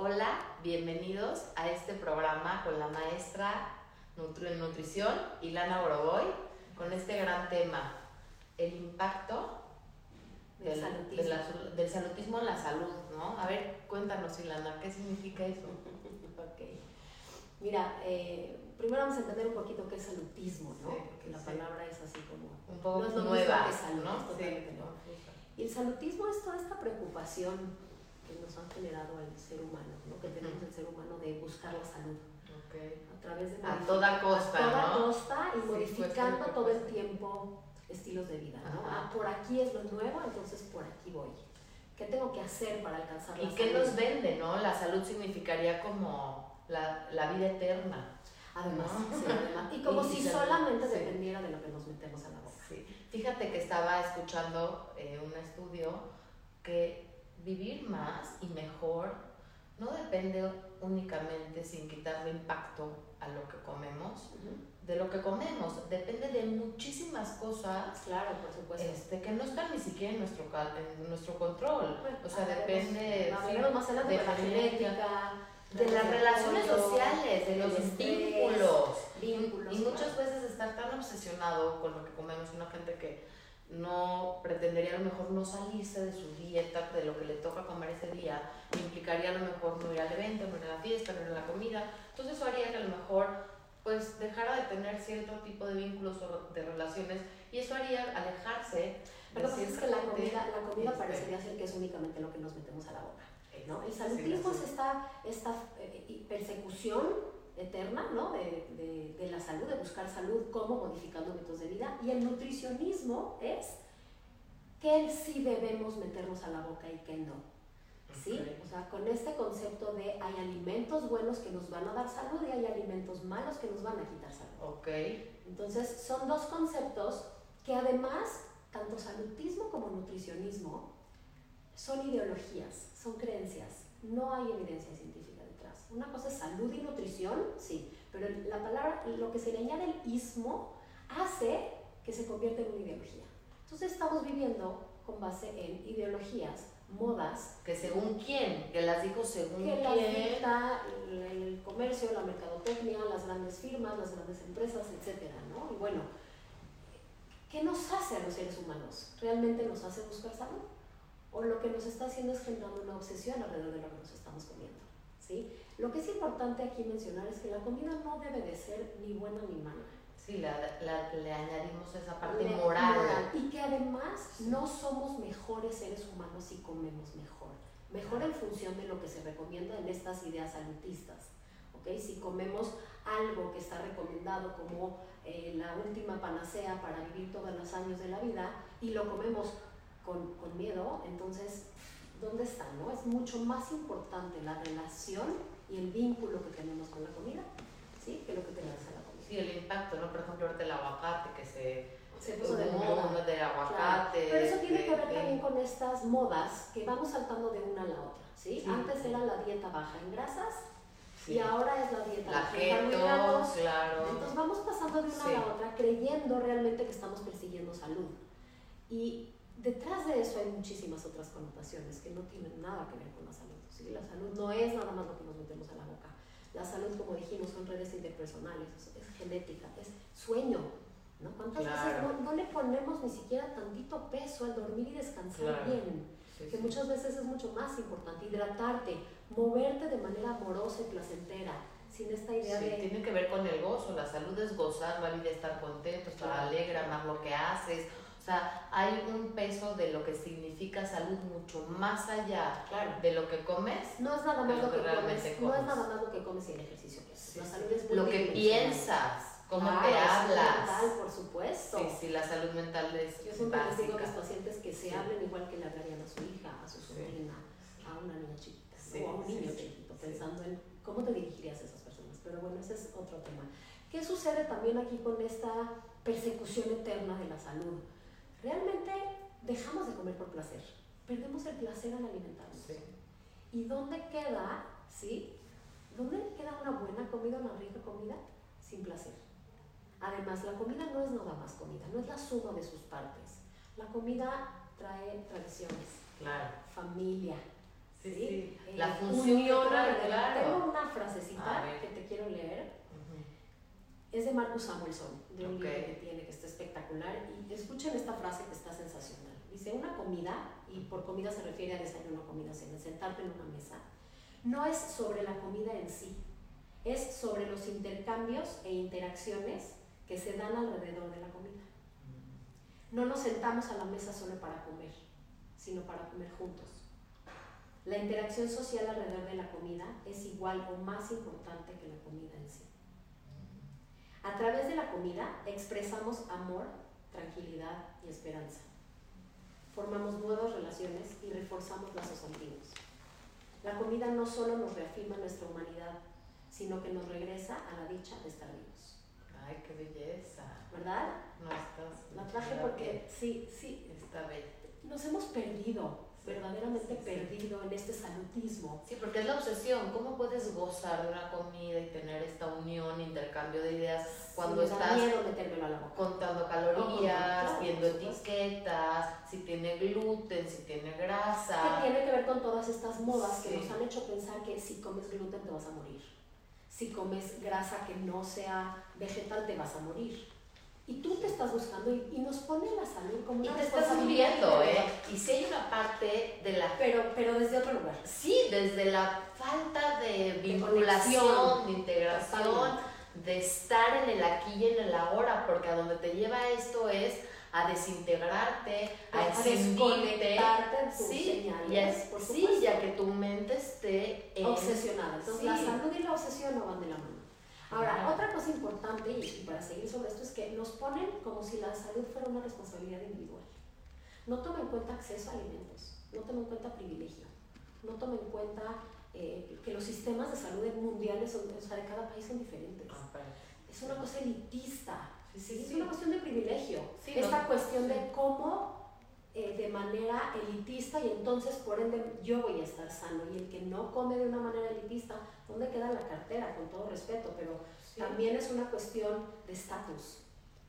Hola, bienvenidos a este programa con la maestra en nutrición, Ilana Boroboy, con este gran tema, el impacto del, salutismo. del salutismo en la salud, ¿no? A ver, cuéntanos, Ilana, ¿qué significa eso? ok. Mira, eh, primero vamos a entender un poquito qué es salutismo, ¿no? Porque la palabra es así como... Un poco nueva, ¿no? Y el salutismo es toda esta preocupación que nos han generado el ser humano, ¿no? Que tenemos el ser humano de buscar la salud. Okay. A través de... A toda costa, A toda costa y modificando todo el tiempo estilos de vida, ¿no? Ah, por aquí es lo nuevo, entonces por aquí voy. ¿Qué tengo que hacer para alcanzar la ¿Y qué nos vende, no? La salud significaría como la, la vida eterna. Además, sí, además. Y como si solamente dependiera de lo que nos metemos a la boca. Sí. Fíjate que estaba escuchando eh, un estudio que vivir más y mejor no depende únicamente, sin quitarle impacto a lo que comemos, de lo que comemos, depende de muchísimas cosas. Claro, por supuesto. Este, que no están ni siquiera en nuestro, en nuestro control. o sea, depende de, más de, la genética, de las relaciones sociales, de los vínculos. vínculos. Y muchas veces estar tan obsesionado con lo que comemos, una gente que no pretendería a lo mejor no salirse de su dieta, de lo que le toca comer ese día, implicaría a lo mejor no ir al evento, no ir a la fiesta, no ir a la comida. Entonces eso haría que a lo mejor pues dejara de tener cierto tipo de vínculos o de relaciones y eso haría alejarse. Pero que es que la comida, la comida este, parecería ser que es únicamente lo que nos metemos a la boca. ¿no? El salutismo es esta, esta eh, persecución eterna ¿no? de, de, de, la salud, de buscar salud, como modificando métodos de vida. Y el nutricionismo es que sí debemos meternos a la boca y que no. ¿Sí? O sea, con este concepto de hay alimentos buenos que nos van a dar salud y hay alimentos malos que nos van a quitar salud. Ok. Entonces, son dos conceptos que además, tanto salutismo como nutricionismo, son ideologías, son creencias. No hay evidencia científica. Una cosa es salud y nutrición, sí, pero la palabra, lo que se le añade el ismo, hace que se convierta en una ideología. Entonces estamos viviendo con base en ideologías, modas. Que según quién, que las dijo según que quién. Las el, comercio, la mercadotecnia, las grandes firmas, las grandes empresas, etc. ¿no? Y bueno, ¿qué nos hace a los seres humanos? ¿Realmente nos hace buscar salud? ¿O lo que nos está haciendo es generando una obsesión alrededor de lo que nos estamos comiendo? ¿Sí? Lo que es importante aquí mencionar es que la comida no debe de ser ni buena ni mala. Sí, la, le añadimos esa parte moral. Y que además no somos mejores seres humanos si comemos mejor. Mejor en función de lo que se recomienda en estas ideas salutistas. ¿okay? Si comemos algo que está recomendado como eh, la última panacea para vivir todos los años de la vida y lo comemos con, con miedo, entonces ¿dónde está? No? Es mucho más importante la relación y el vínculo que tenemos con la comida, ¿sí? Que lo que tenemos en la comida. Sí, el impacto, ¿no? Por ejemplo, ahorita el aguacate que se... Se puso de moda. de aguacate. Pero eso tiene que ver también con estas modas que vamos saltando de una a la otra, ¿sí? Antes era la dieta baja en grasas, Y ahora es la dieta la baja en carbohidratos. Claro. Entonces vamos pasando de una a la otra creyendo realmente que estamos persiguiendo salud. Y detrás de eso hay muchísimas otras connotaciones que no tienen nada que ver con la salud. ¿sí? La salud no es nada más lo que nos metemos a la boca. La salud, como dijimos, son redes interpersonales, es, genética, es sueño. ¿no? ¿Cuántas veces no, le ponemos ni siquiera tantito peso al dormir y descansar bien? que muchas veces es mucho más importante. Hidratarte, moverte de manera amorosa y placentera, sin esta idea de... Tiene que ver con el gozo. La salud es gozar, la vida estar contento, estar alegre, amar lo que haces sea, hay un peso de lo que significa salud mucho más allá de lo que comes. No es nada más lo que, comes, no es nada más lo que comes y el ejercicio haces. la salud es Lo que piensas, cómo te hablas. Mental, por supuesto. Sí, sí, la salud mental es Yo siempre les digo a mis pacientes que se hablen igual que le hablarían a su hija, a su sobrina, a una niña chiquita o a un niño chiquito, pensando en cómo te dirigirías a esas personas. Pero bueno, ese es otro tema. ¿Qué sucede también aquí con esta persecución eterna de la salud? Realmente dejamos de comer por placer, perdemos el placer al alimentarnos. ¿Y dónde queda, sí? ¿Dónde queda una buena comida, una rica comida? Sin placer. Además, la comida no es nada más comida, no es la suma de sus partes. La comida trae tradiciones, claro. familia, Sí, La la función Tengo una frasecita que te quiero leer. Es de Marcus Samuelson, de un libro que tiene, que está espectacular. Y escuchen esta frase que está sensacional. Dice, una comida, y por comida se refiere a desayuno, comida, cena, sentarte en una mesa, no es sobre la comida en sí, es sobre los intercambios e interacciones que se dan alrededor de la comida. No nos sentamos a la mesa solo para comer, sino para comer juntos. La interacción social alrededor de la comida es igual o más importante que la comida en sí. A través de la comida expresamos amor, tranquilidad y esperanza. Formamos nuevas relaciones y reforzamos lazos antiguos. La comida no solo nos reafirma nuestra humanidad, sino que nos regresa a la dicha de estar vivos. Ay, qué belleza. ¿Verdad? No estás. La traje porque sí, sí. Está bella. Nos hemos perdido, verdaderamente perdido en este salutismo. Sí, porque es la obsesión. ¿Cómo puedes gozar de una comida y tener esta unión, intercambio de ideas cuando estás contando calorías, viendo etiquetas, si tiene gluten, si tiene grasa? ¿Qué tiene que ver con todas estas modas que nos han hecho pensar que si comes gluten te vas a morir? si comes grasa que no sea vegetal te vas a morir. Y tú te estás buscando y, nos pone la salud como una Y te estás muriendo, ¿eh? Y si hay una parte de la... Pero, pero desde otro lugar. Sí, desde la falta de vinculación, de, integración, de estar en el aquí y en el ahora, porque a donde te lleva esto es a desintegrarte, a, a extinguirte. Sí, sí, ya que tu mente esté obsesionada. Entonces, la salud y la obsesión no van de la mano. Ahora, otra cosa importante, y, para seguir sobre esto, es que nos ponen como si la salud fuera una responsabilidad individual. No tomen en cuenta acceso a alimentos, no tomen en cuenta privilegio, no tomen en cuenta eh, que los sistemas de salud mundiales, son, o sea, de cada país son diferentes. Ah, es una cosa elitista, es una cuestión de privilegio. Esta cuestión de cómo eh, de manera elitista y entonces por ende yo voy a estar sano y el que no come de una manera elitista, ¿dónde queda la cartera? Con todo respeto, pero también es una cuestión de estatus.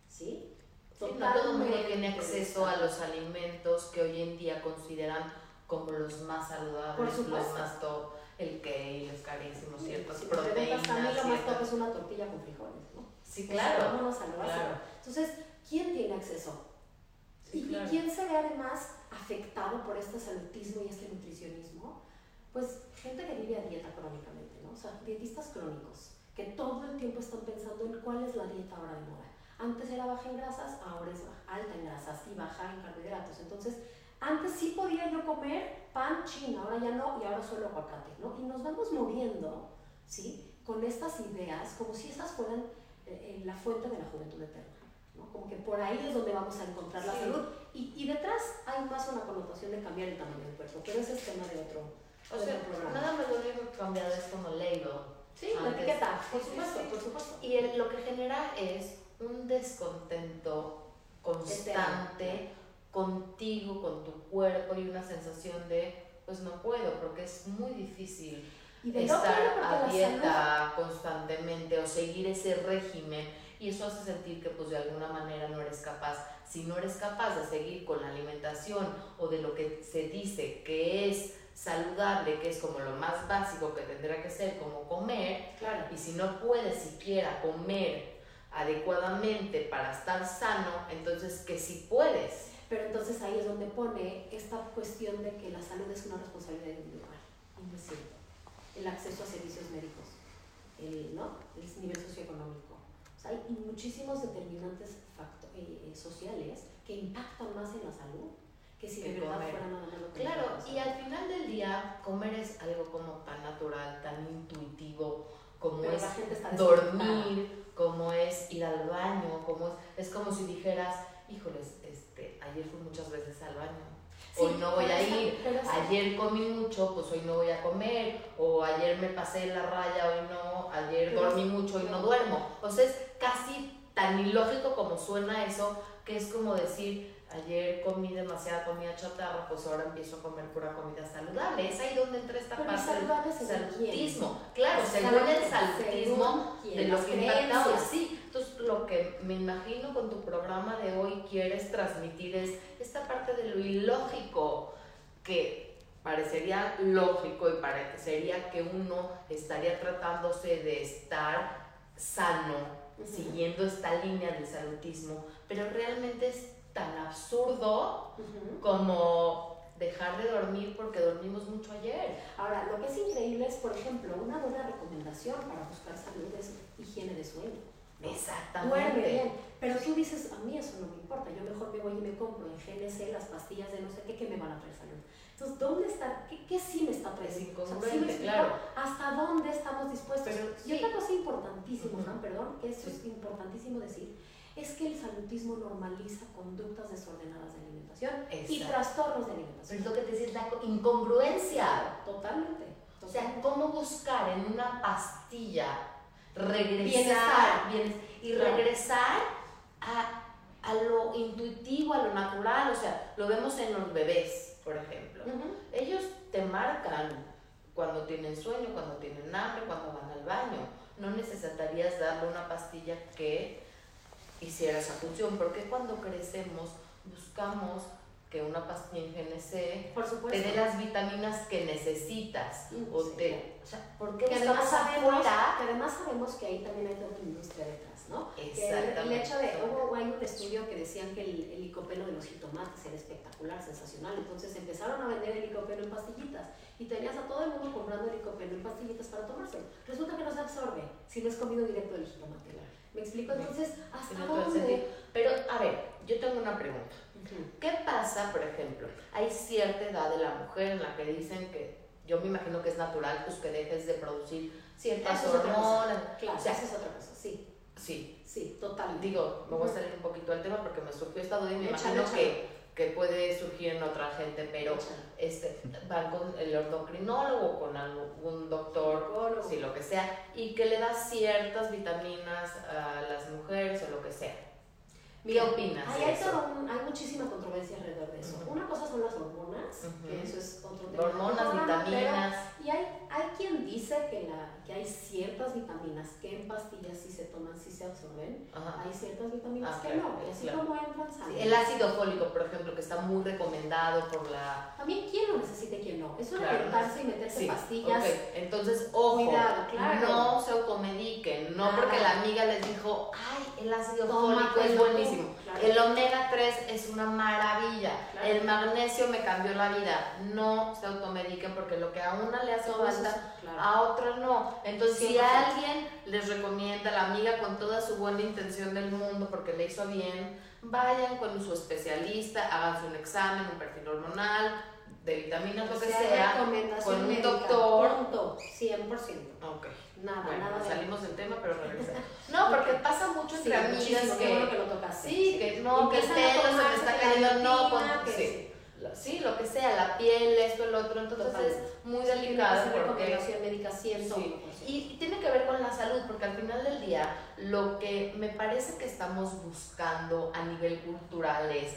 ¿Sí? Totalmente. no todo el mundo tiene acceso a los alimentos que hoy en día consideran como los más saludables, los más top, el kale es carísimo, ciertas proteínas. A mí lo más top es una tortilla con frijoles, ¿no? Sí, claro. vámonos al claro. Entonces, ¿quién tiene acceso? ¿Y quién se ve además afectado por este salutismo y este nutricionismo? Pues gente que vive a dieta crónicamente, ¿no? O sea, dietistas crónicos, que todo el tiempo están pensando en cuál es la dieta ahora de moda. Antes era baja en grasas, ahora es alta en grasas y baja en carbohidratos. Entonces, antes sí podía yo comer pan chino, ahora ya no, y ahora solo aguacate, ¿no? Y nos vamos moviendo, ¿sí? Con estas ideas, como si estas fueran en la fuente de la juventud eterna. ¿No? Como que por ahí es donde vamos a encontrar la salud. Y, y, detrás hay más una connotación de cambiar el tamaño del cuerpo, pero ese es tema de otro, o sea, Nada más lo único que cambiado es como label. Sí, la etiqueta, por supuesto, por supuesto. Y lo que genera es un descontento constante contigo, con tu cuerpo y una sensación de, pues no puedo, porque es muy difícil y estar a dieta constantemente o seguir ese régimen y eso hace sentir que pues de alguna manera no eres capaz. Si no eres capaz de seguir con la alimentación o de lo que se dice que es saludable, que es como lo más básico que tendrá que ser, como comer, claro. y si no puedes siquiera comer adecuadamente para estar sano, entonces que si puedes. Pero entonces ahí es donde pone esta cuestión de que la salud es una responsabilidad individual el acceso a servicios médicos, el, ¿no? el nivel socioeconómico. O sea, hay muchísimos determinantes eh, eh, sociales que impactan más en la salud que si de verdad fuera nada más Claro, y al final del día, comer es algo como tan natural, tan intuitivo, como es dormir, como es ir al baño, como es, es como si dijeras, híjoles, este, ayer fui muchas veces al baño, hoy no voy a ir, ayer comí mucho, pues hoy no voy a comer, o ayer me pasé la raya, hoy no, ayer dormí mucho, hoy no duermo. O sea, es casi tan ilógico como suena eso, que es como decir, ayer comí demasiada comida chatarra, pues ahora empiezo a comer pura comida saludable. Es ahí donde entra esta parte del salutismo. Claro, según el salutismo de lo que impacta sí. Entonces, lo que me imagino con tu programa de hoy quieres transmitir es esta parte de lo ilógico que parecería lógico y parecería que uno estaría tratándose de estar sano, siguiendo esta línea del salutismo, pero realmente es tan absurdo como dejar de dormir porque dormimos mucho ayer. Ahora, lo que es increíble es, por ejemplo, una buena recomendación para buscar salud es higiene de sueño. Exactamente. Duerme bien. Pero tú dices, a mí eso no me importa, yo mejor me voy y me compro en GNC las pastillas de no sé qué que me van a traer salud. Entonces, ¿dónde está? ¿Qué, qué sí me está trayendo? claro. ¿Hasta dónde estamos dispuestos? y otra cosa importantísima, perdón, que eso es importantísimo decir, es que el salutismo normaliza conductas desordenadas de alimentación y trastornos de alimentación. Es lo que te decía, la incongruencia. Totalmente, O sea, ¿cómo buscar en una pastilla regresar y regresar a, a, lo intuitivo, a lo natural? O sea, lo vemos en los bebés, por ejemplo. Ellos te marcan cuando tienen sueño, cuando tienen hambre, cuando van al baño. No necesitarías darle una pastilla que hiciera esa función, porque cuando crecemos buscamos que una pastilla en GNC te dé las vitaminas que necesitas. o, te, o sea, ¿por qué además sabemos, que además sabemos que ahí también hay toda una industria detrás, ¿no? Exactamente. el, hecho de, hubo, hay un estudio que decían que el, el licopeno de los jitomates era espectacular, sensacional, entonces empezaron a vender el licopeno en pastillitas y tenías a todo el mundo comprando el licopeno en pastillitas para tomárselo. Resulta que no se absorbe si no es comido directo del jitomate. ¿Me explico? Entonces, ¿hasta dónde? Pero, a ver, yo tengo una pregunta. ¿Qué pasa, por ejemplo? Hay cierta edad de la mujer en la que dicen que, yo me imagino que es natural, pues que dejes de producir ciertas hormonas. Claro, o sea, esa es otra cosa, sí. Sí. Sí, total. Digo, me voy a salir un poquito del tema porque me surgió esta duda y me imagino que que puede surgir en otra gente, pero este, van con el endocrinólogo, con algún doctor, sí, lo que sea, y que le da ciertas vitaminas a las mujeres o lo que sea. ¿Qué opinas? Hay, hay, hay, muchísima controversia alrededor de eso. Una cosa son las hormonas, que eso es otro tema. Hormonas, vitaminas. y hay, hay quien dice que, la, que hay ciertas vitaminas que en pastillas sí se toman, sí se absorben. Hay ciertas vitaminas ah, que no, y así como entran sangre. el ácido fólico, por ejemplo, que está muy recomendado por la... También quién lo necesita y quién no. Eso de claro, y meterse pastillas. Entonces, ojo, Cuidado, claro. no se automediquen, no porque la amiga les dijo, ay, el ácido fólico es buenísimo el omega 3 es una maravilla. El magnesio me cambió la vida. No se automediquen porque lo que a una le hace falta, a otra no. Entonces, si alguien les recomienda, la amiga con toda su buena intención del mundo porque le hizo bien, vayan con su especialista, háganse un examen, un perfil hormonal, de vitaminas, lo que sea, con un doctor. Pronto, 100%. Ok. Nada, bueno, nada. salimos del tema, pero regresamos. No, porque pasa mucho entre amigas que, que, lo sí, que no, que el pelo se me está cayendo, no, con, sí. Sí, lo que sea, la piel, esto, el otro, entonces es muy delicado porque médica siempre. Y, y tiene que ver con la salud, porque al final del día lo que me parece que estamos buscando a nivel cultural es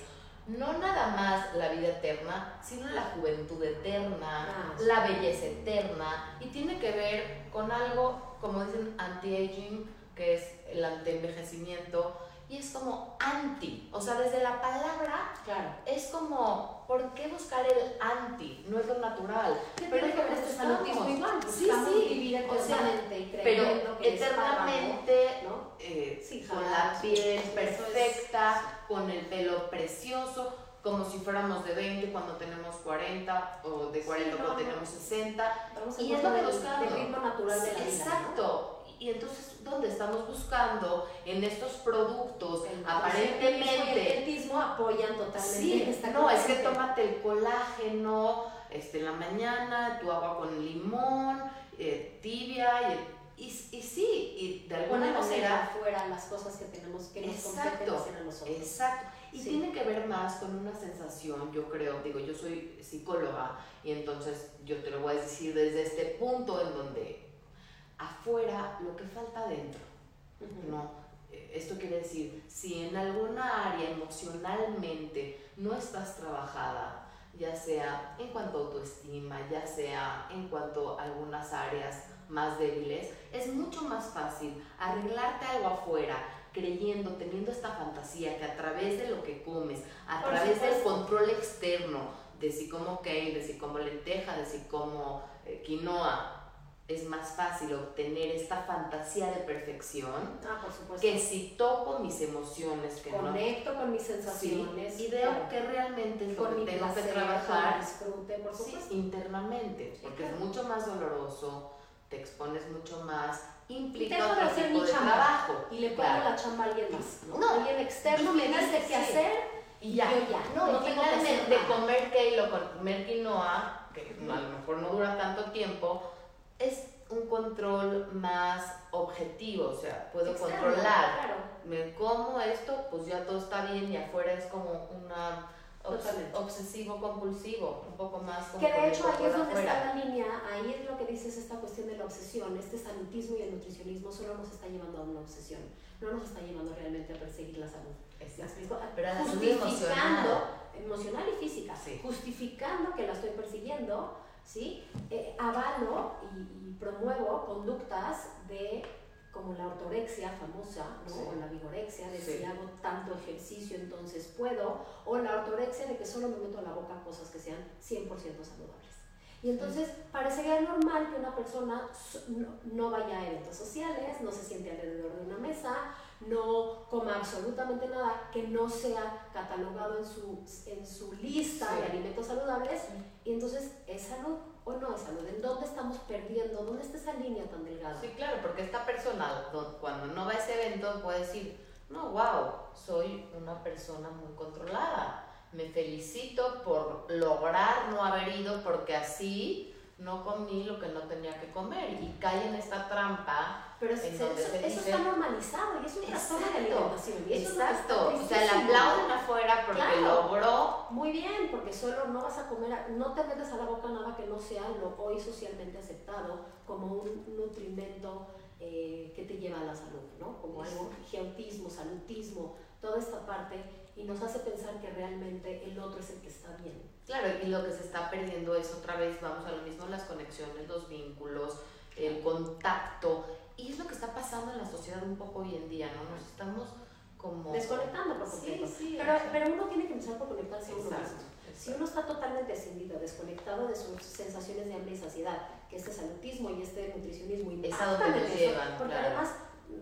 no nada más la vida eterna, sino la juventud eterna, ah, la belleza eterna, y tiene que ver con algo, como dicen, anti-aging, que es el anti-envejecimiento, y es como anti, o sea, desde la palabra claro. es como, ¿por qué buscar el anti? No es lo natural. Pero es que buscamos igual, sí, sí, vivir eternamente pero eternamente, ¿no? Eh, sí, con la piel perfecta, con el pelo precioso, como si fuéramos de 20 cuando tenemos 40 o de 40 cuando tenemos 60. y es lo que buscamos. El ritmo natural de la vida. Exacto. Y entonces, ¿dónde estamos buscando en estos productos aparentemente... El apoyan totalmente sí, No, es que tómate el colágeno este, en la mañana, tu agua con limón, eh, tibia, y, y, y, sí, y de alguna manera... afuera las cosas que tenemos que nos exacto, a nosotros. Exacto. Y tiene que ver más con una sensación, yo creo, digo, yo soy psicóloga y entonces yo te lo voy a decir desde este punto en donde afuera lo que falta dentro. ¿no? Eh, esto quiere decir, si en alguna área emocionalmente no estás trabajada, ya sea en cuanto a autoestima, ya sea en cuanto a algunas áreas más débiles, es mucho más fácil arreglarte algo afuera, creyendo, teniendo esta fantasía que a través de lo que comes, a través del control externo, de si como kale, de si como lenteja, de si como eh, quinoa, es más fácil obtener esta fantasía de perfección ah, por supuesto. que si toco mis emociones, que conecto con mis sensaciones y veo que realmente es lo que tengo que trabajar disfrute, por supuesto. internamente, porque es mucho más doloroso, te expones mucho más, implica y otro tipo de trabajo. Y le pongo la chamba a alguien más, ¿no? alguien externo me dice qué hacer y ya. Yo ya. No, no tengo que de comer kale o comer quinoa, que a lo mejor no dura tanto tiempo, es un control más objetivo, o sea, puedo controlar. Me como esto, pues ya todo está bien y afuera es como una obsesivo compulsivo, un poco más como Que de hecho ahí es donde está la línea, ahí es lo que dices esta cuestión de la obsesión, este salutismo y el nutricionismo solo nos está llevando a una obsesión, no nos está llevando realmente a perseguir la salud. Pero a la justificando, emocional. y física, justificando que la estoy persiguiendo ¿sí? Eh, avalo y, promuevo conductas de como la ortorexia famosa, ¿no? o la vigorexia, de si hago tanto ejercicio entonces puedo, o la ortorexia de que solo me meto a la boca cosas que sean 100% saludables. Y entonces parecería normal que una persona no, no, vaya a eventos sociales, no se siente alrededor de una mesa, no coma absolutamente nada que no sea catalogado en su, en su lista de alimentos saludables y entonces es salud o no es salud. ¿En dónde estamos perdiendo? ¿Dónde está esa línea tan delgada? Sí, claro, porque esta persona cuando no va a ese evento puede decir, no, wow, soy una persona muy controlada. Me felicito por lograr no haber ido porque así no comí lo que no tenía que comer y cae en esta trampa. Pero eso, está normalizado y es un trastorno de alimentación. exacto, o sea, le aplauden afuera porque logró. Muy bien, porque solo no vas a comer, no te metes a la boca nada que no sea lo hoy socialmente aceptado como un nutrimento eh, que te lleva a la salud, ¿no? Como algo, geotismo, salutismo, toda esta parte y nos hace pensar que realmente el otro es el que está bien. Claro, y lo que se está perdiendo es otra vez, vamos a lo mismo, las conexiones, los vínculos, el contacto, y es lo que está pasando en la sociedad un poco hoy en día, ¿no? Nos estamos como... Desconectando por completo. Sí, sí, pero, pero, uno tiene que empezar por conectarse a uno mismo. Si uno está totalmente escindido, desconectado de sus sensaciones de hambre y saciedad, que este salutismo y este nutricionismo es a donde te llevan, porque además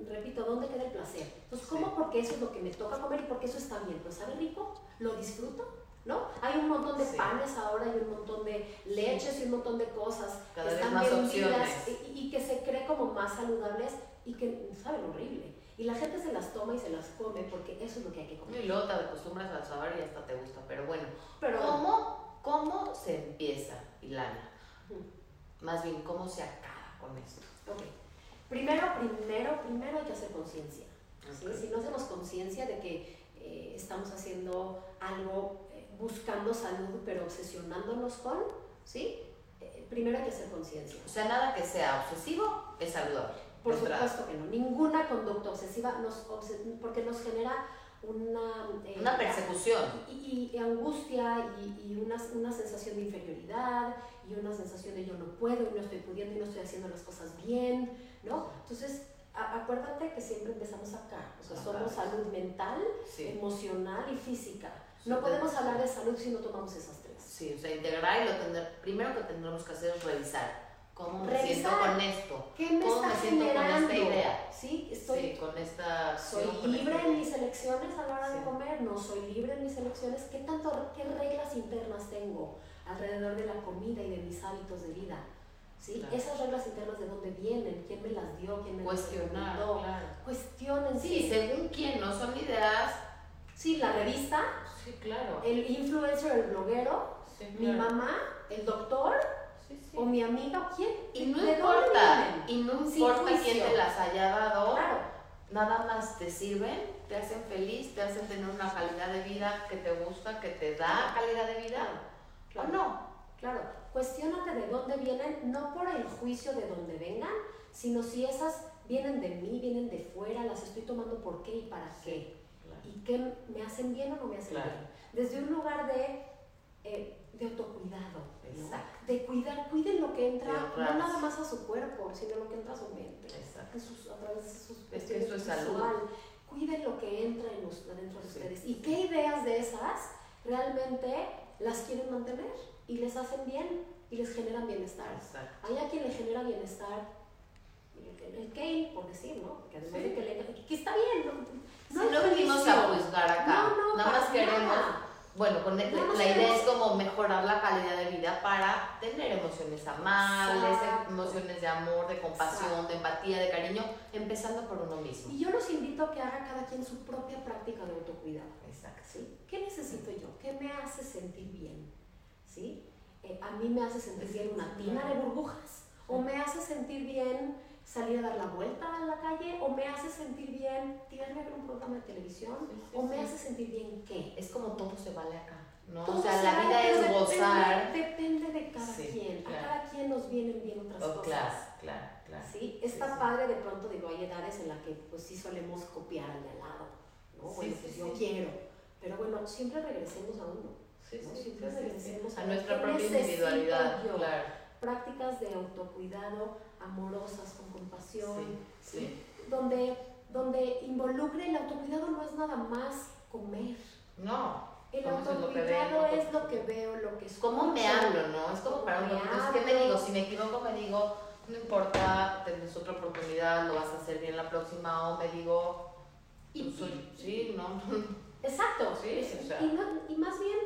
repito, ¿dónde queda el placer? Entonces, ¿cómo? Porque eso es lo que me toca comer y porque eso está bien. Pues sabe rico, lo disfruto, ¿no? Hay un montón de panes ahora y un montón de leches y un montón de cosas que están más vendidas y, y, que se cree como más saludables y que saben horrible. Y la gente se las toma y se las come porque eso es lo que hay que comer. Y luego te acostumbras al sabor y hasta te gusta. Pero bueno, pero, ¿cómo, cómo se empieza, Ilana? Más bien, ¿cómo se acaba con esto? Primero, primero, primero hay que hacer conciencia. Si no hacemos conciencia de que eh, estamos haciendo algo buscando salud, pero obsesionándonos con, ¿sí? Eh, primero hay que hacer conciencia. O sea, nada que sea obsesivo es saludable. Por supuesto que no. Ninguna conducta obsesiva nos porque nos genera una, una persecución y, angustia y, una, una, sensación de inferioridad y una sensación de yo no puedo y no estoy pudiendo y no estoy haciendo las cosas bien ¿no? Entonces, acuérdate que siempre empezamos acá, o sea, somos salud mental, emocional y física. No podemos hablar de salud si no tomamos esas tres. Sí, o sea, integrar y lo tener, primero que tendremos que hacer es revisar. ¿Cómo me siento con esto? ¿Qué me ¿Cómo está me siento con esta idea? Sí, estoy con esta soy libre en mis elecciones a la hora de comer, no soy libre en mis elecciones. ¿Qué tanto qué reglas internas tengo alrededor de la comida y de mis hábitos de vida? ¿sí? Esas reglas internas de dónde vienen, quién me las dio, quién me Cuestionar, las dio. Claro. Cuestionen. Sí, según quién, no son ideas. Sí, la revista. Sí, claro. El influencer, el bloguero, mi mamá, el doctor. O mi amiga, ¿quién? Y no importa, y no importa quién te las haya dado, claro. nada más te sirven, te hacen feliz, te hacen tener una calidad de vida que te gusta, que te da calidad de vida, claro. ¿o no? Claro, cuestionate de dónde vienen, no por el juicio de dónde vengan, sino si esas vienen de mí, vienen de fuera, las estoy tomando por qué y para qué. Y qué me hacen bien o no me hacen bien. Desde un lugar de, eh, de autocuidado, de cuidar, cuiden lo que entra, no nada más a su cuerpo, sino lo que entra a su mente, a través de sus es que eso es salud. Cuiden lo que entra en dentro de ustedes. ¿Y qué ideas de esas realmente las quieren mantener y les hacen bien y les generan bienestar. Hay a quien le genera bienestar el kale, por decir, ¿no? Que además de que, le, que está bien, ¿no? No, no venimos a juzgar acá, nada más queremos bueno, con la idea es como mejorar la calidad de vida para tener emociones amables, emociones de amor, de compasión, de empatía, de cariño, empezando por uno mismo. Y yo los invito a que haga cada quien su propia práctica de autocuidado. Exacto. ¿sí? ¿Qué necesito yo? ¿Qué me hace sentir bien? ¿Sí? Eh, a mí me hace sentir bien una tina de burbujas o me hace sentir bien salir a dar la vuelta en la calle o me hace sentir bien tirarme a ver un programa de televisión o me hace sentir bien qué. Es como todo se vale acá. ¿no? o sea, la vida es gozar. Depende de cada quien. A cada quien nos vienen bien otras oh, cosas. Claro, claro, claro. ¿Sí? Está padre de pronto, digo, hay edades en las que pues sí solemos copiar al de al lado. ¿no? bueno, pues yo quiero. Pero bueno, siempre regresemos a uno. Siempre regresemos a, a nuestra propia individualidad. Claro. Prácticas de autocuidado amorosas, con compasión, sí, Donde, donde involucre el autocuidado no es nada más comer. No. El autocuidado es lo que veo, lo que es. ¿Cómo me hablo, no? Es como para un ¿Qué me digo? Si me equivoco, me digo, no importa, tienes otra oportunidad, lo vas a hacer bien la próxima, o me digo, y, pues, sí, ¿no? Exacto. Sí, o sea. y, y más bien,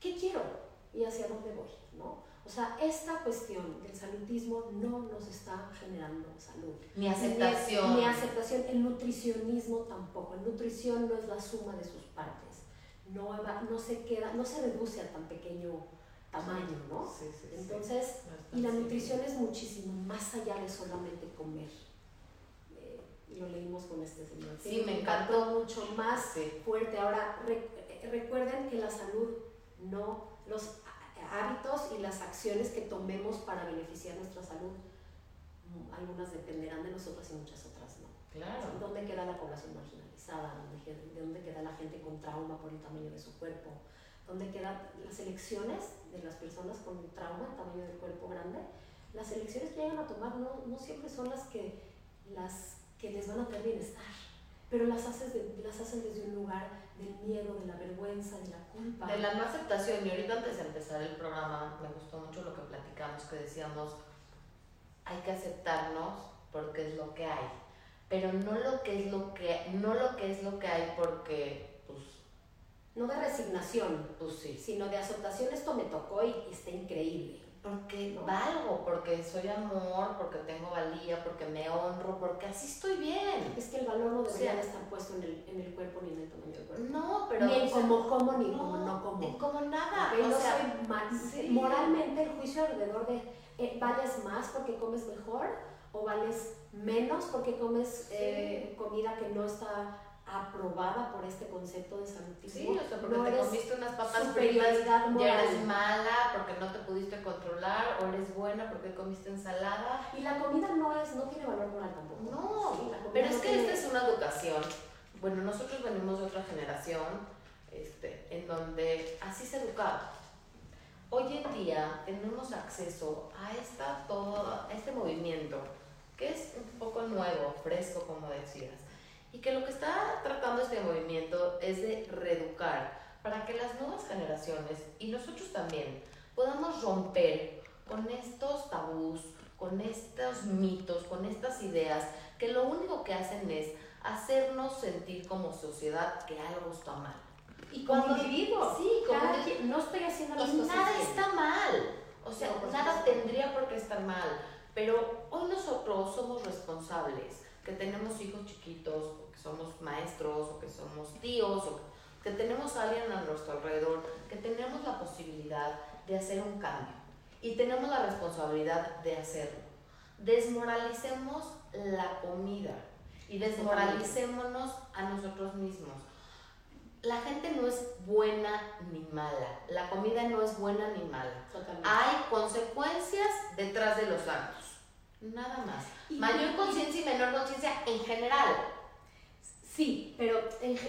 ¿qué quiero? ¿Y hacia dónde voy? ¿No? O sea, esta cuestión del salutismo no nos está generando salud. Ni aceptación. Ni, aceptación. El nutricionismo tampoco. El nutrición no es la suma de sus partes. No, no se queda, no se reduce a tan pequeño tamaño, ¿no? Sí, sí, Entonces, y la nutrición es muchísimo más allá de solamente comer. Eh, lo leímos con este señor. Sí, me encantó mucho más fuerte. Ahora, recuerden que la salud no, los hábitos y las acciones que tomemos para beneficiar nuestra salud, mm, algunas dependerán de nosotras y muchas otras no. Claro. ¿Dónde queda la población marginalizada? ¿Dónde, ¿Dónde queda la gente con trauma por el tamaño de su cuerpo? ¿Dónde quedan las elecciones de las personas con trauma, tamaño del cuerpo grande? Las elecciones que llegan a tomar no, no siempre son las que, las que les van a traer bienestar, pero las, haces las hacen desde un lugar del miedo, de la vergüenza, de la culpa. De la no aceptación. Y ahorita antes de empezar el programa me gustó mucho lo que platicamos, que decíamos, hay que aceptarnos porque es lo que hay. Pero no lo que es lo que, no lo que es lo que hay porque, pues... No de resignación, pues sí. sino de aceptación, esto me tocó y está increíble porque valgo, porque soy amor, porque tengo valía, porque me honro, porque así estoy bien. Es que el valor no debería estar puesto en el, en el cuerpo ni en el tamaño del cuerpo. No, pero... Ni en como como ni como no como. Ni como nada. o no sea, soy mal. Moralmente el juicio alrededor de eh, vales más porque comes mejor o vales menos porque comes eh, comida que no está aprobada por este concepto de salutismo. Sí, o sea, porque te comiste unas papas fritas, ya eres mala porque no te pudiste controlar, o eres buena porque comiste ensalada. Y la comida no es, no tiene valor moral tampoco. No, pero es que esta es una educación. Bueno, nosotros venimos de otra generación este, en donde así se educaba. Hoy en día tenemos acceso a, esta, todo, a este movimiento que es un poco nuevo, fresco, como decías y que lo que está tratando este movimiento es de reeducar para que las nuevas generaciones y nosotros también podamos romper con estos tabús, con estos mitos, con estas ideas que lo único que hacen es hacernos sentir como sociedad que algo está mal. Y como individuos, sí, como no estoy haciendo las y nada está mal. O sea, nada tendría por qué estar mal. Pero hoy nosotros somos responsables, que tenemos hijos chiquitos, somos maestros o que somos tíos o que tenemos a alguien a nuestro alrededor, que tenemos la posibilidad de hacer un cambio y tenemos la responsabilidad de hacerlo. Desmoralicemos la comida y desmoralicémonos a nosotros mismos. La gente no es buena ni mala, la comida no es buena ni mala. Hay consecuencias detrás de los actos, nada más. Mayor conciencia y menor conciencia en general. Sí, pero...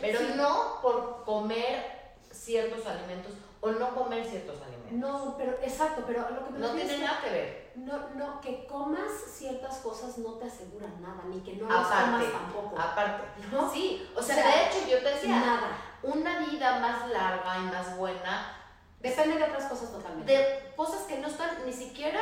pero no por comer ciertos alimentos o no comer ciertos alimentos. No, pero exacto, pero lo que me No tiene nada que ver. No, no, que comas ciertas cosas no te aseguran nada, ni que no las comas tampoco. Aparte, ¿no? Sí, o sea, de hecho yo te decía, nada. una vida más larga y más buena Depende de otras cosas totalmente. De cosas que no están ni siquiera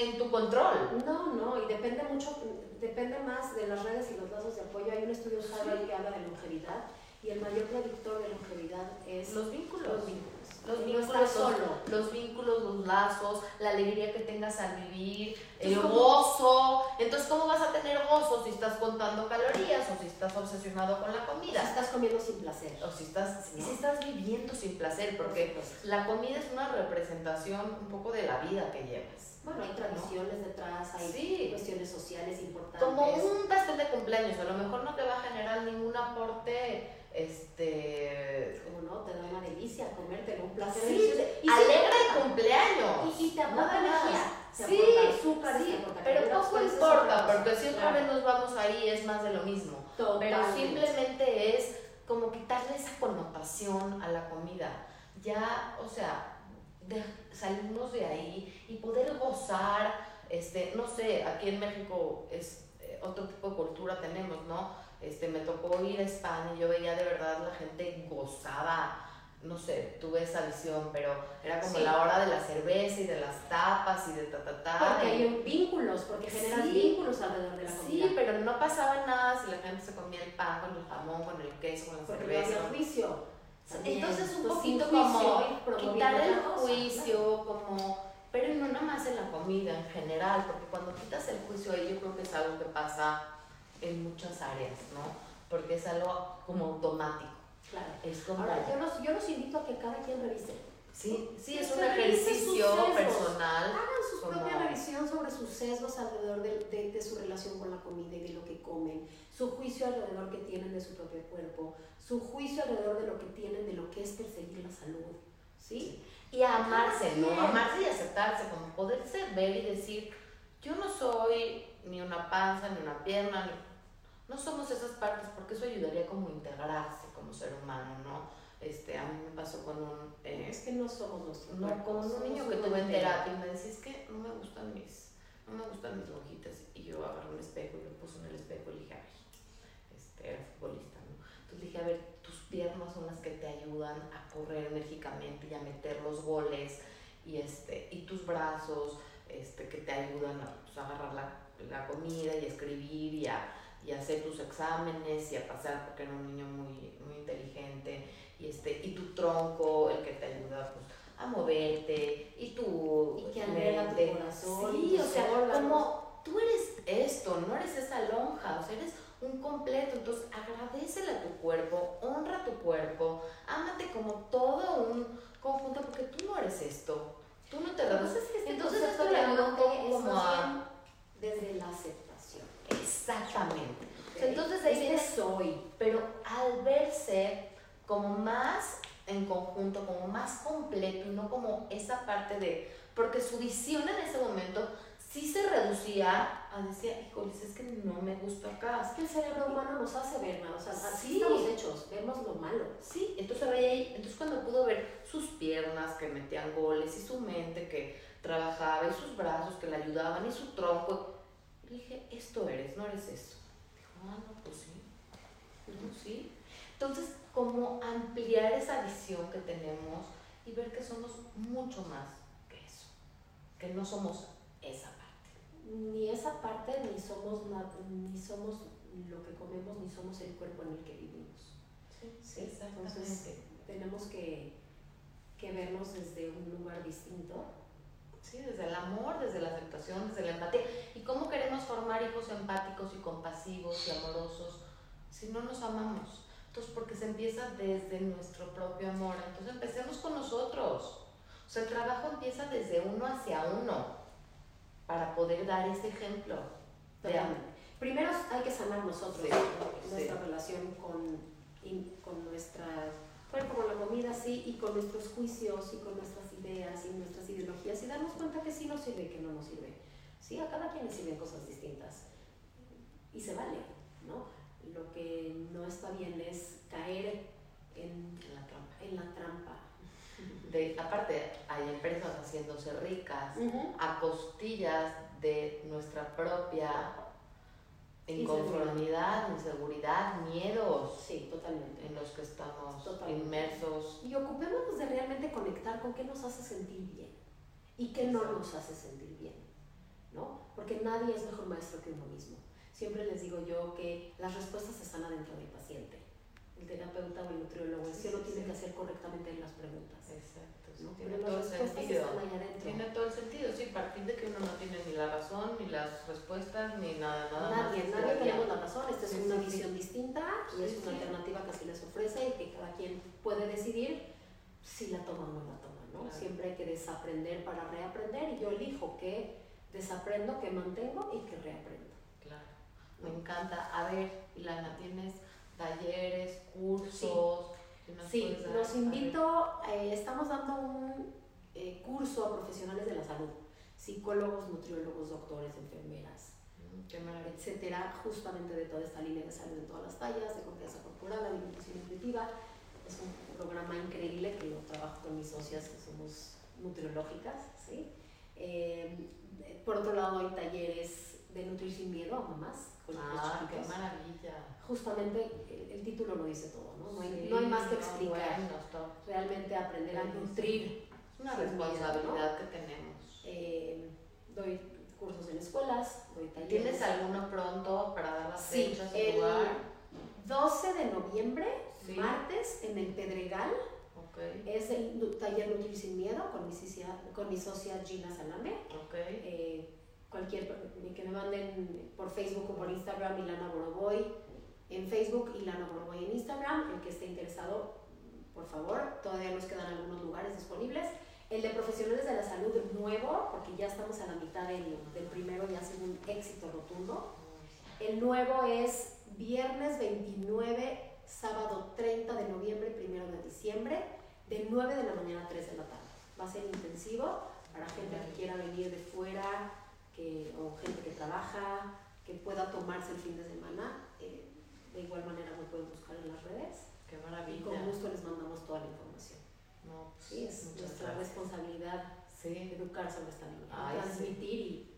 en tu control. No, no, y depende mucho, depende más de las redes y los lazos de apoyo. Hay un estudio ahí que habla de longevidad y el mayor predictor de longevidad es los vínculos. Los vínculos. Los vínculos, solo. los vínculos, los lazos, la alegría que tengas al vivir, el gozo. Entonces, ¿cómo vas a tener gozo si estás contando calorías o si estás obsesionado con la comida? Si estás comiendo sin placer. O si estás, si estás viviendo sin placer, porque la comida es una representación un poco de la vida que llevas. Bueno, hay tradiciones detrás, hay cuestiones sociales importantes. Como un pastel de cumpleaños, a lo mejor no te va a generar ningún aporte este como no te da una delicia comerte un placer sí, y alegra el cumpleaños. Y, te aporta energía sí, azúcar sí, pero poco importa porque si otra vez nos vamos ahí es más de lo mismo. Pero simplemente es como quitarle esa connotación a la comida. Ya o sea de, salimos de ahí y poder gozar este no sé aquí en México es eh, otro tipo de cultura tenemos no este, me tocó ir a España y yo veía de verdad la gente gozaba, no sé, tuve esa visión, pero era como la hora de la cerveza y de las tapas y de ta ta ta. Porque hay vínculos, porque generas vínculos alrededor de la comida. Sí, pero no pasaba nada si la gente se comía el pan con el jamón, con el queso, con la porque cerveza. No juicio. Entonces un pues poquito como quitar el juicio, como pero no nada más en la comida en general, porque cuando quitas el juicio ahí yo creo que es algo que pasa en muchas áreas, ¿no? Porque es algo como automático. Claro. Es como... Ahora, yo los, yo los invito a que cada quien revise. Sí, sí, es un ejercicio personal. Hagan su propia revisión sobre sus sesgos alrededor de, de, de, su relación con la comida y de lo que comen, su juicio alrededor que tienen de su propio cuerpo, su juicio alrededor de lo que tienen de lo que es perseguir la salud. ¿Sí? Y amarse, ¿no? Amarse y aceptarse, como poderse ver y decir, yo no soy ni una panza, ni una pierna, ni no somos esas partes porque eso ayudaría como a integrarse como ser humano, ¿no? Este, a mí me pasó con un... Eh, es que no somos nuestros No, con un niño que tuve en terapia y me decía, es que no me gustan mis, no me gustan mis lonjitas. Y yo agarré un espejo y lo puse en el espejo y le dije, a ver, este, era futbolista, ¿no? Entonces dije, a ver, tus piernas son las que te ayudan a correr enérgicamente y a meter los goles y, este, y tus brazos este, que te ayudan a pues, agarrar la, la comida y escribir y a y hacer tus exámenes y a pasar porque era un niño muy, muy inteligente este, y tu tronco, el que te ayuda pues, a moverte y tu y que mente. tu corazón. Sí, o sea, como tú eres esto, no eres esa lonja, o sea, eres un completo, entonces agradecele a tu cuerpo, honra tu cuerpo, ámate como todo un conjunto porque tú no eres esto, tú no te Entonces, este entonces esto le como a... Desde la aceptación. Exactamente. Entonces ahí viene soy, pero al verse como más en conjunto, como más completo y no como esa parte de, porque su visión en ese momento sí se reducía a decir, híjoles, es que no me gusta acá. Es que el cerebro humano nos hace ver, o sea, así estamos hechos, vemos lo malo. Sí, entonces ahí, entonces cuando pudo ver sus piernas que metían goles y su mente que trabajaba y sus brazos que le ayudaban y su tronco, dije, esto eres, no eres eso. Dijo, ah, no, pues sí. sí. Entonces, como ampliar esa visión que tenemos y ver que somos mucho más que eso, que no somos esa parte. Ni esa parte, ni somos, ni somos lo que comemos, ni somos el cuerpo en el que vivimos. Sí, sí exactamente. Entonces, tenemos que, que vernos desde un lugar distinto Sí, desde el amor, desde la aceptación, desde la empatía. ¿Y cómo queremos formar hijos empáticos y compasivos y amorosos si no nos amamos? Entonces, porque se empieza desde nuestro propio amor. Entonces, empecemos con nosotros. O sea, el trabajo empieza desde uno hacia uno para poder dar ese ejemplo. Primero hay que sanar nosotros nuestra relación con, con nuestra cuerpo, con la comida, sí, y con nuestros juicios y con nuestras ideas y nuestras ideologías y darnos cuenta que sí nos sirve y que no nos sirve. Sí, a cada quien le sirven cosas distintas y se vale, ¿no? Lo que no está bien es caer en la trampa. En la trampa. De, aparte, hay empresas haciéndose ricas a costillas de nuestra propia inconformidad, inseguridad, miedos. Sí, totalmente. En los que estamos inmersos. Y ocupémonos de realmente conectar con qué nos hace sentir bien y qué no nos hace sentir bien, ¿no? Porque nadie es mejor maestro que uno mismo. Siempre les digo yo que las respuestas están adentro del paciente. El terapeuta o el nutriólogo, el cielo tiene que hacer correctamente las preguntas. Exacto. Tiene todo el sentido. Tiene todo el sentido, sí, partir de que uno no tiene ni la razón, ni las respuestas, ni nada, nada nadie, más. Nadie tenemos la razón, esta es una visión distinta y es una alternativa que se les ofrece y que cada quien puede decidir si la toma o no la toma, ¿no? Siempre hay que desaprender para reaprender y yo elijo que desaprendo, que mantengo y que reaprendo. Me encanta. A ver, Ilana, ¿tienes talleres, cursos? Sí, los invito, eh, estamos dando un eh, curso a profesionales de la salud, psicólogos, nutriólogos, doctores, enfermeras, mm, etcétera, justamente de toda esta línea de salud en todas las tallas, de confianza corporal, alimentación intuitiva. Es un programa increíble que lo trabajo con mis socias que somos nutriológicas, ¿sí? Eh, por otro lado, hay talleres de nutrir sin miedo a mamás con ah, qué maravilla. Justamente el, título lo dice todo, ¿no? No hay, no hay más que explicar. Realmente aprender a nutrir. Es una responsabilidad que tenemos. Eh, doy cursos en escuelas, doy talleres. ¿Tienes alguno pronto para dar las sí, fechas el lugar? 12 de noviembre, martes, en el Pedregal. Okay. Es el taller Nutrir sin Miedo con mi, socia, con mi socia Gina Salame. Okay. Eh, cualquier que me manden por Facebook o por Instagram Ilana Boroboy en Facebook Ilana Boroboy en Instagram el que esté interesado por favor todavía nos quedan algunos lugares disponibles. El de profesionales de la salud nuevo porque ya estamos a la mitad del, del primero y ha sido un éxito rotundo. El nuevo es viernes 29 sábado 30 de noviembre primero de diciembre de 9 de la mañana a 3 de la tarde. Va a ser intensivo para gente que quiera venir de fuera o gente que trabaja, que pueda tomarse el fin de semana, eh, de igual manera me pueden buscar en las redes. Qué maravilla. Y con gusto les mandamos toda la información. No, pues, sí, es nuestra responsabilidad educar sobre esta línea, transmitir y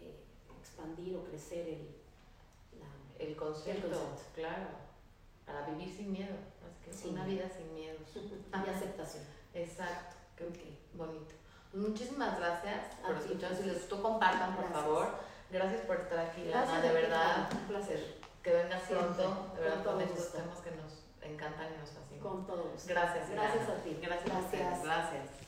eh, expandir o crecer el, el, concepto, claro, para vivir sin miedo, es que una vida sin miedo. y aceptación. Exacto, qué bonito. Muchísimas gracias por escuchar. Si les gustó, compartan, por favor. Gracias por estar aquí, Lana. De verdad, un placer. Que vengas pronto. De verdad, con estos temas que nos encantan y nos fascinan. Con todos. Gracias. Gracias a ti. Gracias. Gracias. gracias.